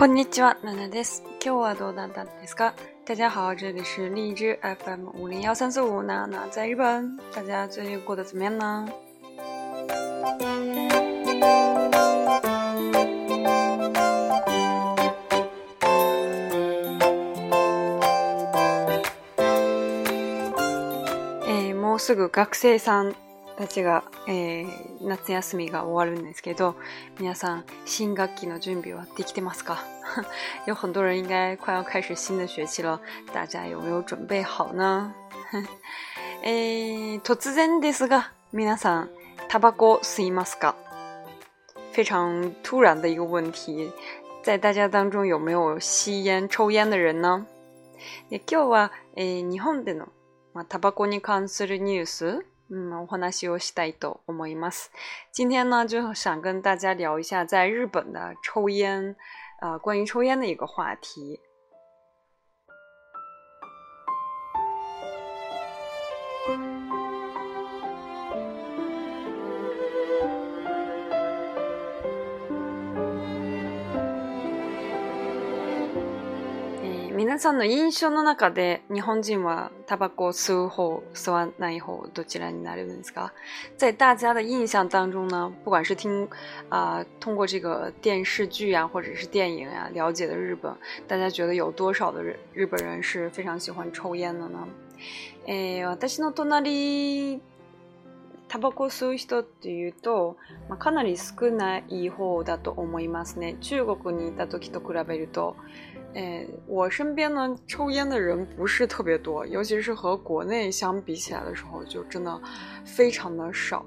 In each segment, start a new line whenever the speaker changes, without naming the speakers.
こんにちは、ナナです。今日はどうだったんですか大家好，这里是荔枝 FM 五零幺三四五，娜娜在日本。大家最近过得怎么样呢？もうすぐ学生さんたちが、えー、夏休みが終わるんですけど、皆さん、新学期の準備はできてますか 有很多人应该快要开始新的学期了，大家有没有准备好呢？えー、突然ですが、皆さん、タバコ吸いますか？非常突然的一个问题，在大家当中有没有吸烟、抽烟的人呢？今日は、えー、日本でのまあタバコに関するニュース。嗯，私はしたいと思います。今天呢，就想跟大家聊一下在日本的抽烟，啊，关于抽烟的一个话题。皆さんの印象の中で日本人はタバコを吸う方、吸わない方、どちらになるんですか在大家的印象当中呢，不管是听呃、通过这个电视剧啊，或者是电影啊了解的日本，大家觉得有多少的日日本人是非常喜欢抽烟的呢？えー、私の隣タバコ吸う人っていうと、まあ、かなり少ない方だと思いますね。中国にいた時と比べると、哎，我身边呢抽烟的人不是特别多，尤其是和国内相比起来的时候，就真的非常的少。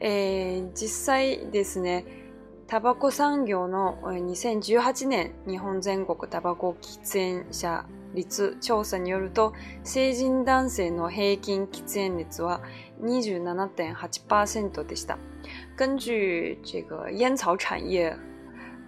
哎，実際ですね、タバコ産業の2018年日本全国タバコ喫煙者率調査によると、成人男性の平均喫煙率は27.8%でした。根据这个烟草产业。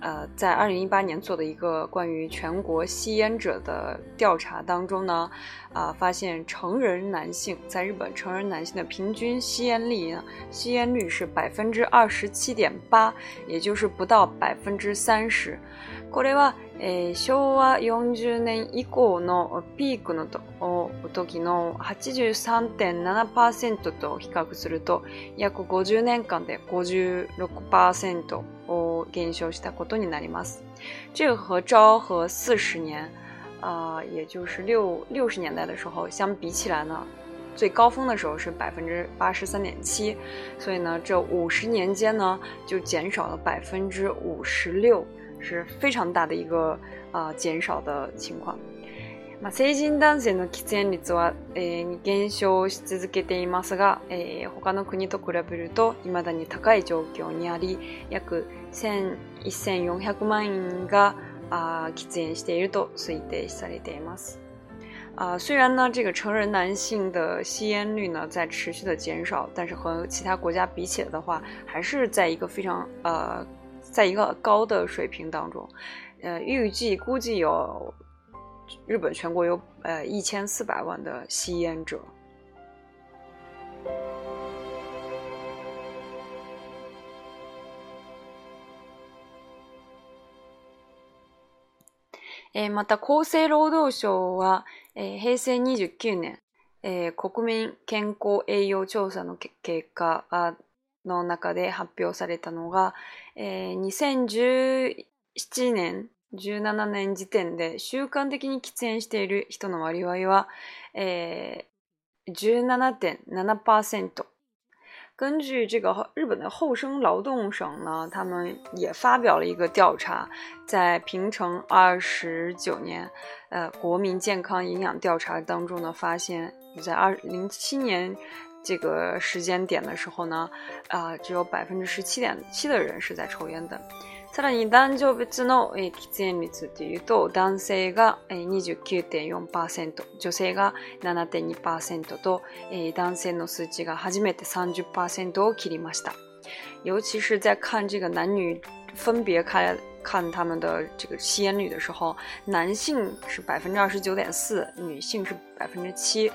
呃，在二零一八年做的一个关于全国吸烟者的调查当中呢，啊，发现成人男性在日本成人男性的平均吸烟率，吸烟率是百分之二十七点八，也就是不到百分之三十。これはえ昭和四十年以降のピークのとお時の八十三点七パーセントと比較すると、約五十年間で五十六パーセントを。给你休息，再过多年哪里吗？这个和昭和四十年，啊，也就是六六十年代的时候相比起来呢，最高峰的时候是百分之八十三点七，所以呢，这五十年间呢，就减少了百分之五十六，是非常大的一个啊减少的情况。まあ、成人男性の喫煙率は、えー、減少し続けていますが、えー、他の国と比べると未だに高い状況にあり、約1400万人が啊喫煙していると推定されています。啊，虽然呢，这个成人男性的吸烟率呢在持续的减少，但是和其他国家比起来的话，还是在一个非常呃，在一个高的水平当中。呃，预计估计有日本全国有呃一千四百万的吸烟者。えまた厚生労働省は、え平成29年、え国民健康栄養調査の結果の中で発表されたのが、え2017年十七年時点で習慣的に喫煙している人の割合は17.7%。根据这个日本的厚生劳动省呢，他们也发表了一个调查，在平成二十九年，呃，国民健康营养调查当中呢，发现在二零七年这个时间点的时候呢，啊，只有百分之十七点七的人是在抽烟的。さらに男女別の、喫煙率っていうと、男性が、29.4%、女性が7.2%と、男性の数値が初めて30%を切りました。尤其是在看这个男女分别看看他们的这个吸烟率的时候，男性是百分之二十九点四，女性是百分之七，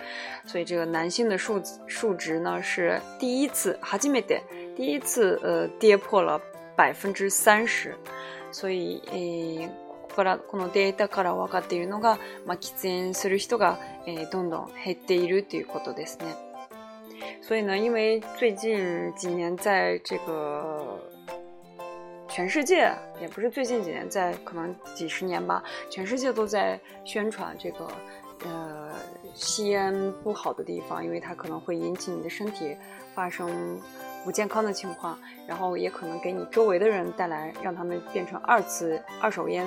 所以这个男性的数数值呢是第一次，初めて第一次呃跌破了百分之三十，所以从这个数据中我们能知道，吸烟的人越来越多。所以呢，因为最近几年在这个全世界，也不是最近几年，在可能几十年吧，全世界都在宣传这个呃，吸烟不好的地方，因为它可能会引起你的身体发生。不健康的情况，然后也可能给你周围的人带来，让他们变成二次二手烟，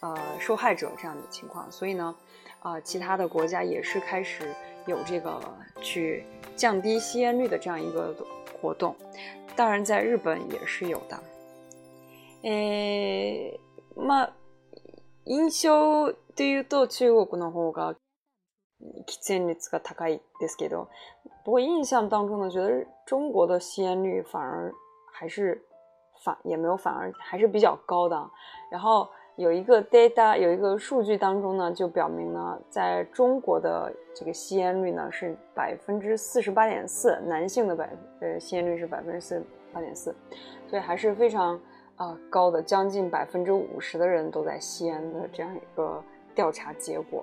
呃，受害者这样的情况。所以呢，啊，其他的国家也是开始有这个去降低吸烟率的这样一个活动。当然，在日本也是有的。诶，まあ、印象で言うと中国の方が喫煙率が高いですけど。不过印象当中呢，觉得中国的吸烟率反而还是反也没有反而还是比较高的。然后有一个 data 有一个数据当中呢，就表明呢，在中国的这个吸烟率呢是百分之四十八点四，男性的百呃吸烟率是百分之四十八点四，所以还是非常啊高的，将近百分之五十的人都在吸烟的这样一个调查结果。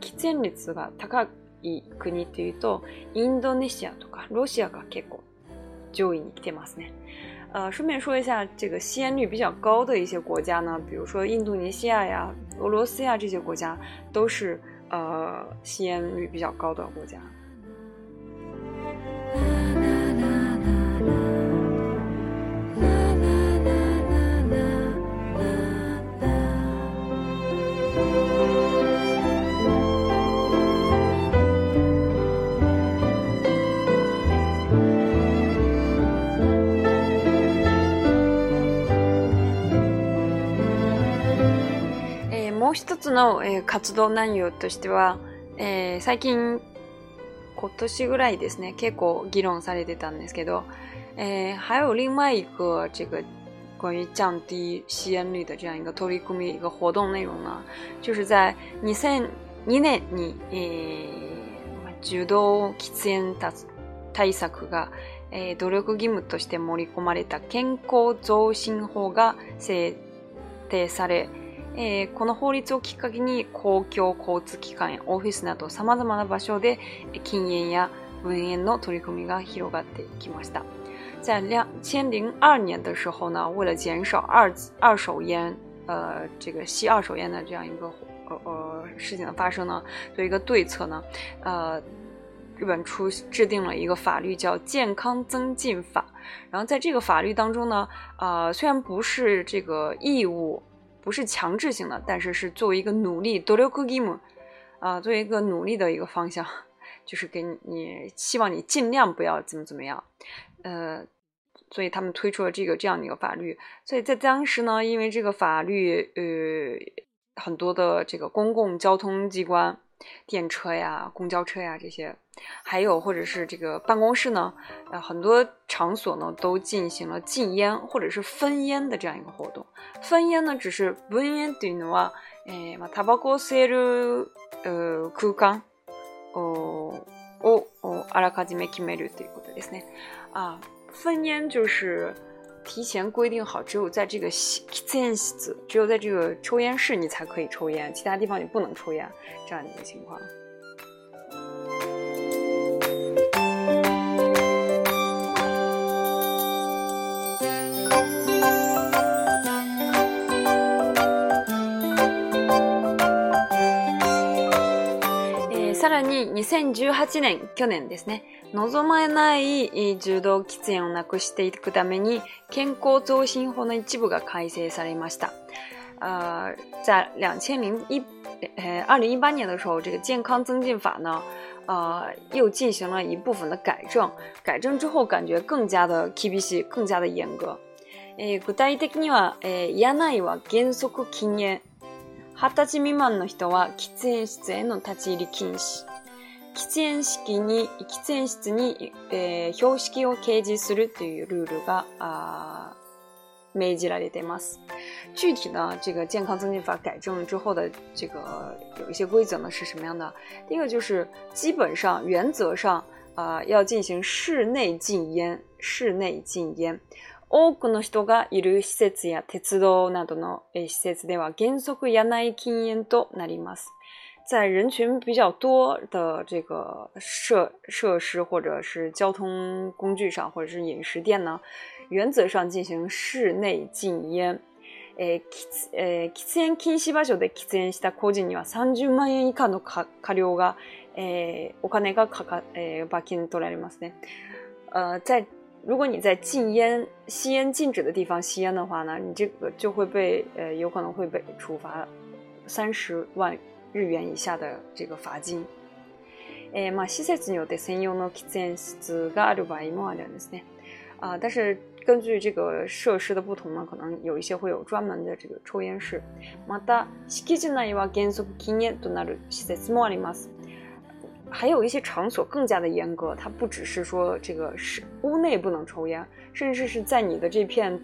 吸烟率が高い国にというと、インドネシアとかロシアが結構上位に来てますね。顺便说一下这个吸烟率比较高的一些国家呢，比如说印度尼西亚呀、俄罗斯呀这些国家都是呃吸烟率比较高的国家。もう一つの、えー、活動内容としては、えー、最近、今年ぐらいですね、結構議論されてたんですけど、えー、还有另外一个这个关于降低吸烟率的这样一个脱离公民一个活动内容呢，就是在2002年に、えー、受動喫煙対策が、えー、努力義務として盛り込まれた健康増進法が制定され、えー、この法律をきっかけに公共交通機関やオフィスなど様々な場所で禁煙や文煙の取り組みが広がっていきました。在两千零二年的时候呢，为了减少二二手烟，呃，这个吸二手烟的这样一个呃呃事情的发生呢，做一个对策呢，呃，日本出制定了一个法律叫《健康增进法》，然后在这个法律当中呢，呃，虽然不是这个义务。不是强制性的，但是是作为一个努力 d o 克 o k i m 啊，作为一个努力的一个方向，就是给你希望你尽量不要怎么怎么样，呃，所以他们推出了这个这样的一个法律，所以在当时呢，因为这个法律，呃，很多的这个公共交通机关。电车呀、公交车呀这些，还有或者是这个办公室呢，呃，很多场所呢都进行了禁烟或者是分烟的这样一个活动。分烟呢，只是分烟对的话，哎，它包括写着呃，规章哦，哦哦，あらかじめ決めるということですね。啊，分烟就是。提前规定好，只有在这个吸烟室，只有在这个抽烟室，你才可以抽烟，其他地方你不能抽烟，这样的一个情况。さらに2018年去年ですね。望まれない柔道喫煙をなくしていくために健康増進法の一部が改正されました。呃，在两千零一呃二零一八年的时候，这个健康增进法呢，呃，又进行了一部分的改正。改正之后，感觉更加的 KBC 更加的严格。え具体的には、えー、ないは原則禁煙。二十歳未満の人は喫煙室への立ち入り禁止。喫煙式に、喫煙室に、えー、標識を掲示するというルールが、命じられています。具体的这个健康增进法改正の。之后的这个有一些规则呢是什么样的？第一个就是基本上原则上啊、呃、要进行室内禁烟，室内禁烟。多くの人がいる施設や鉄道などの施設では原則屋内禁煙となります。在人群比较多的这个设设施或者是交通工具上，或者是饮食店呢，原则上进行室内禁煙。えーえー、喫煙禁止場所で喫煙した個人には30万円以下の過料が、えー、お金がかか、えー、罰金取られますね。呃，在如果你在禁烟、吸烟禁止的地方吸烟的话呢，你这个就会被呃，有可能会被处罚三十万日元以下的这个罚金。诶，まあ施設には専用の喫煙室がある場合もありですね。啊，但是根据这个设施的不同呢，可能有一些会有专门的这个抽烟室。また、駅舎内には原則禁煙となる施設もあります。还有一些场所更加的严格，它不只是说这个是屋内不能抽烟，甚至是在你的这片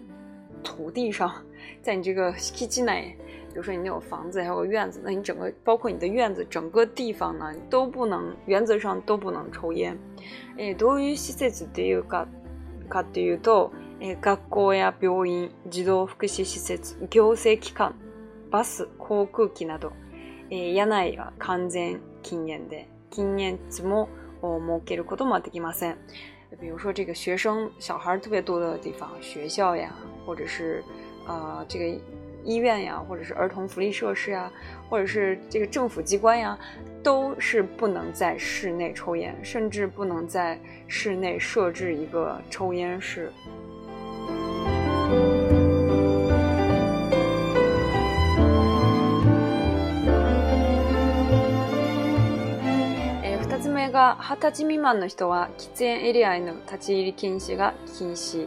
土地上，在你这个 k i t c 屋内，比如说你有房子还有院子，那你整个包括你的院子整个地方呢都不能，原则上都不能抽烟。えどういう施設というか、かというと、え学校や病院、児童福祉施設、行政機関、バス、航空機など、え屋内は完全禁煙で。今年怎么？我们给了很多嘛？德吉玛森，比如说这个学生小孩特别多的地方，学校呀，或者是啊这个医院呀，或者是儿童福利设施呀，或者是这个政府机关呀，都是不能在室内抽烟，甚至不能在室内设置一个抽烟室。が二十歳未満の人は喫煙エリアへの立ち入り禁止が禁止。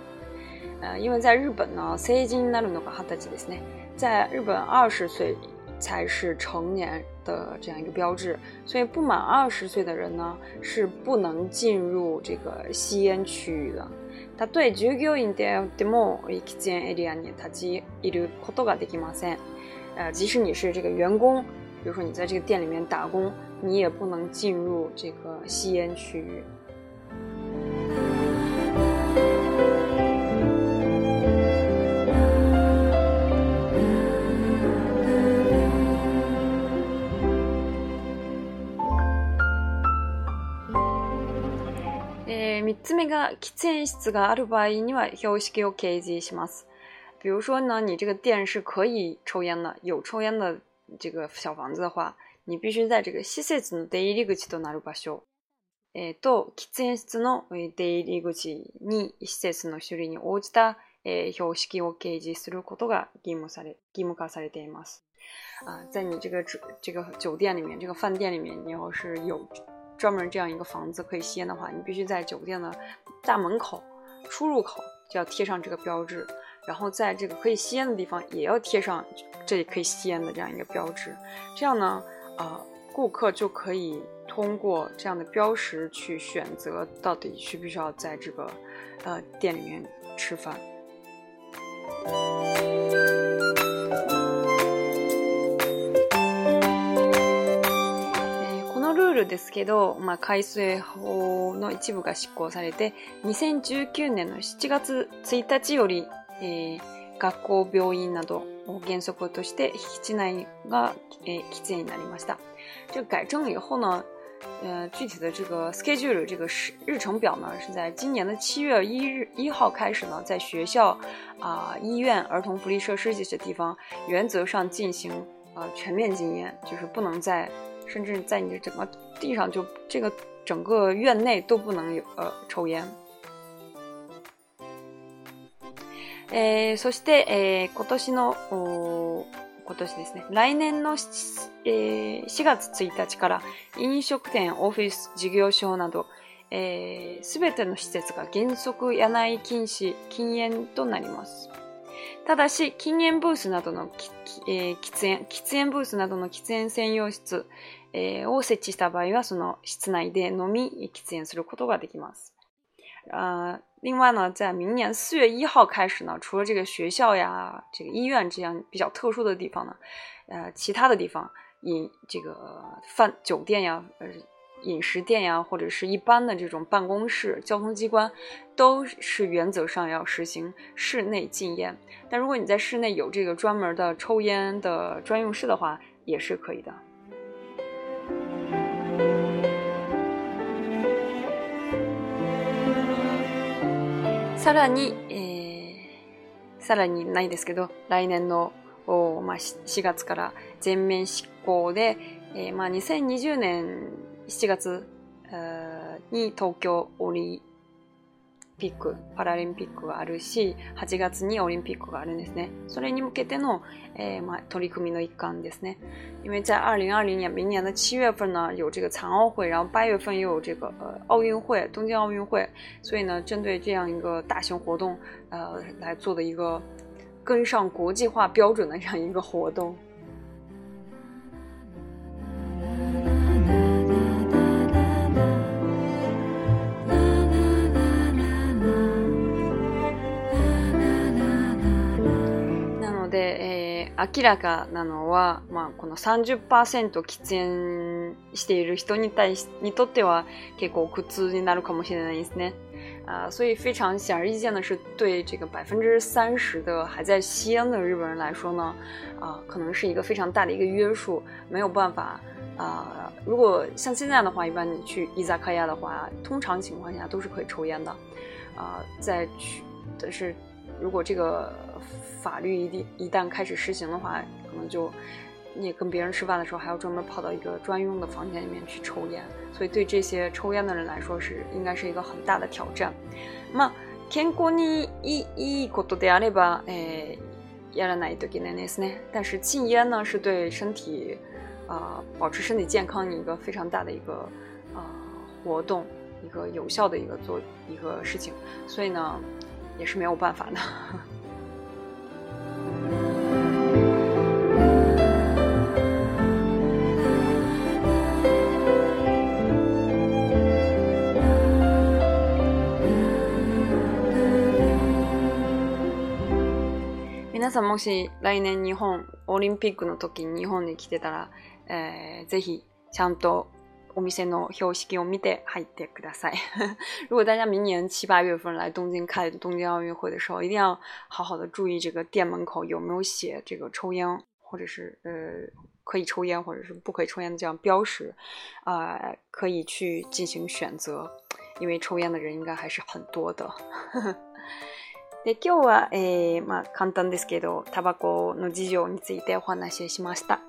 因为在日本呢，成人になるのが二十歳ですね。在日本，二十岁才是成年的这样一个标志，所以不满二十岁的人呢是不能进入这个吸烟区域的。十歳。で、従業員で歳。で、二も喫煙エリアに立ち入ることができません。呃，即使你是这个员工，比如说你在这个店里面打工。你也不能进入这个吸烟区域。诶，三点，如果吸室がある場合に你標識を掲示这个す。烟区域。诶，如烟有的你这个烟有抽烟的这个小房子的话，二、啤酒大酒，设施的出入口となる場所と喫煙室の出入り口に施設の所有に応じたえ標識を掲示することが義務され義務化されています。啊，在你这个这个酒店里面，这个饭店里面，你要是有专门这样一个房子可以吸烟的话，你必须在酒店的大门口出入口就要贴上这个标志，然后在这个可以吸烟的地方也要贴上这里可以吸烟的这样一个标志，这样呢。呃，顾客就可以通过这样的标识去选择到底需不需要在这个呃店里面吃饭。ですけど、まあ、改正法の一部が執行されて、2019年の7月1日より、えー、学校、病院など、减速措施，室内がえ規制になりました。这改正以后呢，呃，具体的这个 schedule 这个日程表呢，是在今年的七月一日一号开始呢，在学校啊、医院、儿童福利设施这些地方，原则上进行呃全面禁烟，就是不能在甚至在你的整个地上就这个整个院内都不能有呃抽烟。えー、そして、えー、今年の、今年ですね、来年の 4,、えー、4月1日から飲食店、オフィス、事業所など、す、えー、べ、ての施設が原則屋内禁止、禁煙となります。ただし、禁煙ブースなどの、えー、喫煙、喫煙ブースなどの喫煙専用室、えー、を設置した場合は、その室内でのみ喫煙することができます。あ另外呢，在明年四月一号开始呢，除了这个学校呀、这个医院这样比较特殊的地方呢，呃，其他的地方饮这个饭、酒店呀、呃，饮食店呀，或者是一般的这种办公室、交通机关，都是原则上要实行室内禁烟。但如果你在室内有这个专门的抽烟的专用室的话，也是可以的。さらに、えー、さらにないですけど、来年の、お、まあ、4月から全面執行で、えー、まあ、2020年7月に東京オリピック、パラリンピックがあるし、8月にオリンピックがあるんですね。それに向けての、えー、まあ、取り組みの一環ですね。因为在2020年、明年の7月份呢、有这个残奥会、然后8月份又有这个呃奥运会、东京奥运会，所以呢，针对这样一个大型活动，呃，来做的一个跟上国际化标准的这样一个活动。明らかなのは、まあ、この30%喫煙している人に対し、にとっては結構苦痛になるかもしれないですね。啊，所以非常显而易见的是，对这个百分之三十的还在吸烟的日本人来说呢，啊，可能是一个非常大的一个约束，没有办法啊。如果像现在的话，一般你去伊萨卡亚的话，通常情况下都是可以抽烟的，啊，在去，但是如果这个法律一定一旦开始实行的话，可能就你跟别人吃饭的时候，还要专门跑到一个专用的房间里面去抽烟。所以对这些抽烟的人来说，是应该是一个很大的挑战。那天国にいいことであれば、え、やらないと気ないですね。但是禁烟呢，是对身体啊，保持身体健康一个非常大的一个啊活动，一个有效的一个做一个事情。所以呢，也是没有办法的。皆さんもし来年日本オリンピックのとき日本に来てたら、ぜひちゃんとお店の標識を見て入ってください。如果大家明年七八月份来东京看东京奥运会的时候，一定要好好的注意这个店门口有没有写这个抽烟，或者是呃可以抽烟，或者是不可以抽烟的这样标识，啊，可以去进行选择，因为抽烟的人应该还是很多的。呵 呵で今日は、えー、まあ、簡単ですけどタバコの事情についてお話ししました。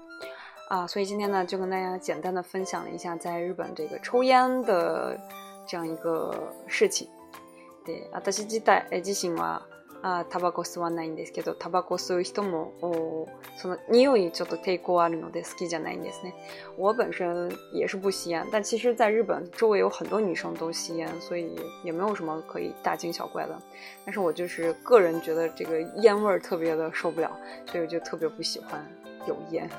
啊，所以今天呢，就跟大家简单的分享了一下在日本这个抽烟的这样一个事情。で、私自体自身は啊，我本也是不吸烟，但其实，在日本周围有很多女生都吸烟，所以也没有什么可以大惊小怪的。但是我就是个人觉得这个烟味儿特别的受不了，所以我就特别不喜欢有烟。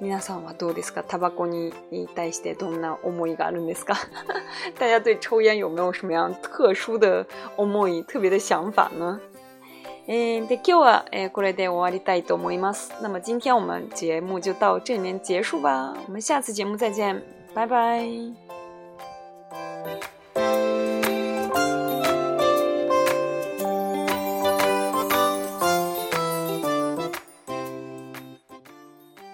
皆さんはどうですかタバコに対してどんな思いがあるんですか 大家对抽烟有没有什么样特殊的思い、特別的想法呢えー、で今日は、えー、これで終わりたいと思います。那么今天我们节目就到这里面结束吧。我们下次节目再见，バイ。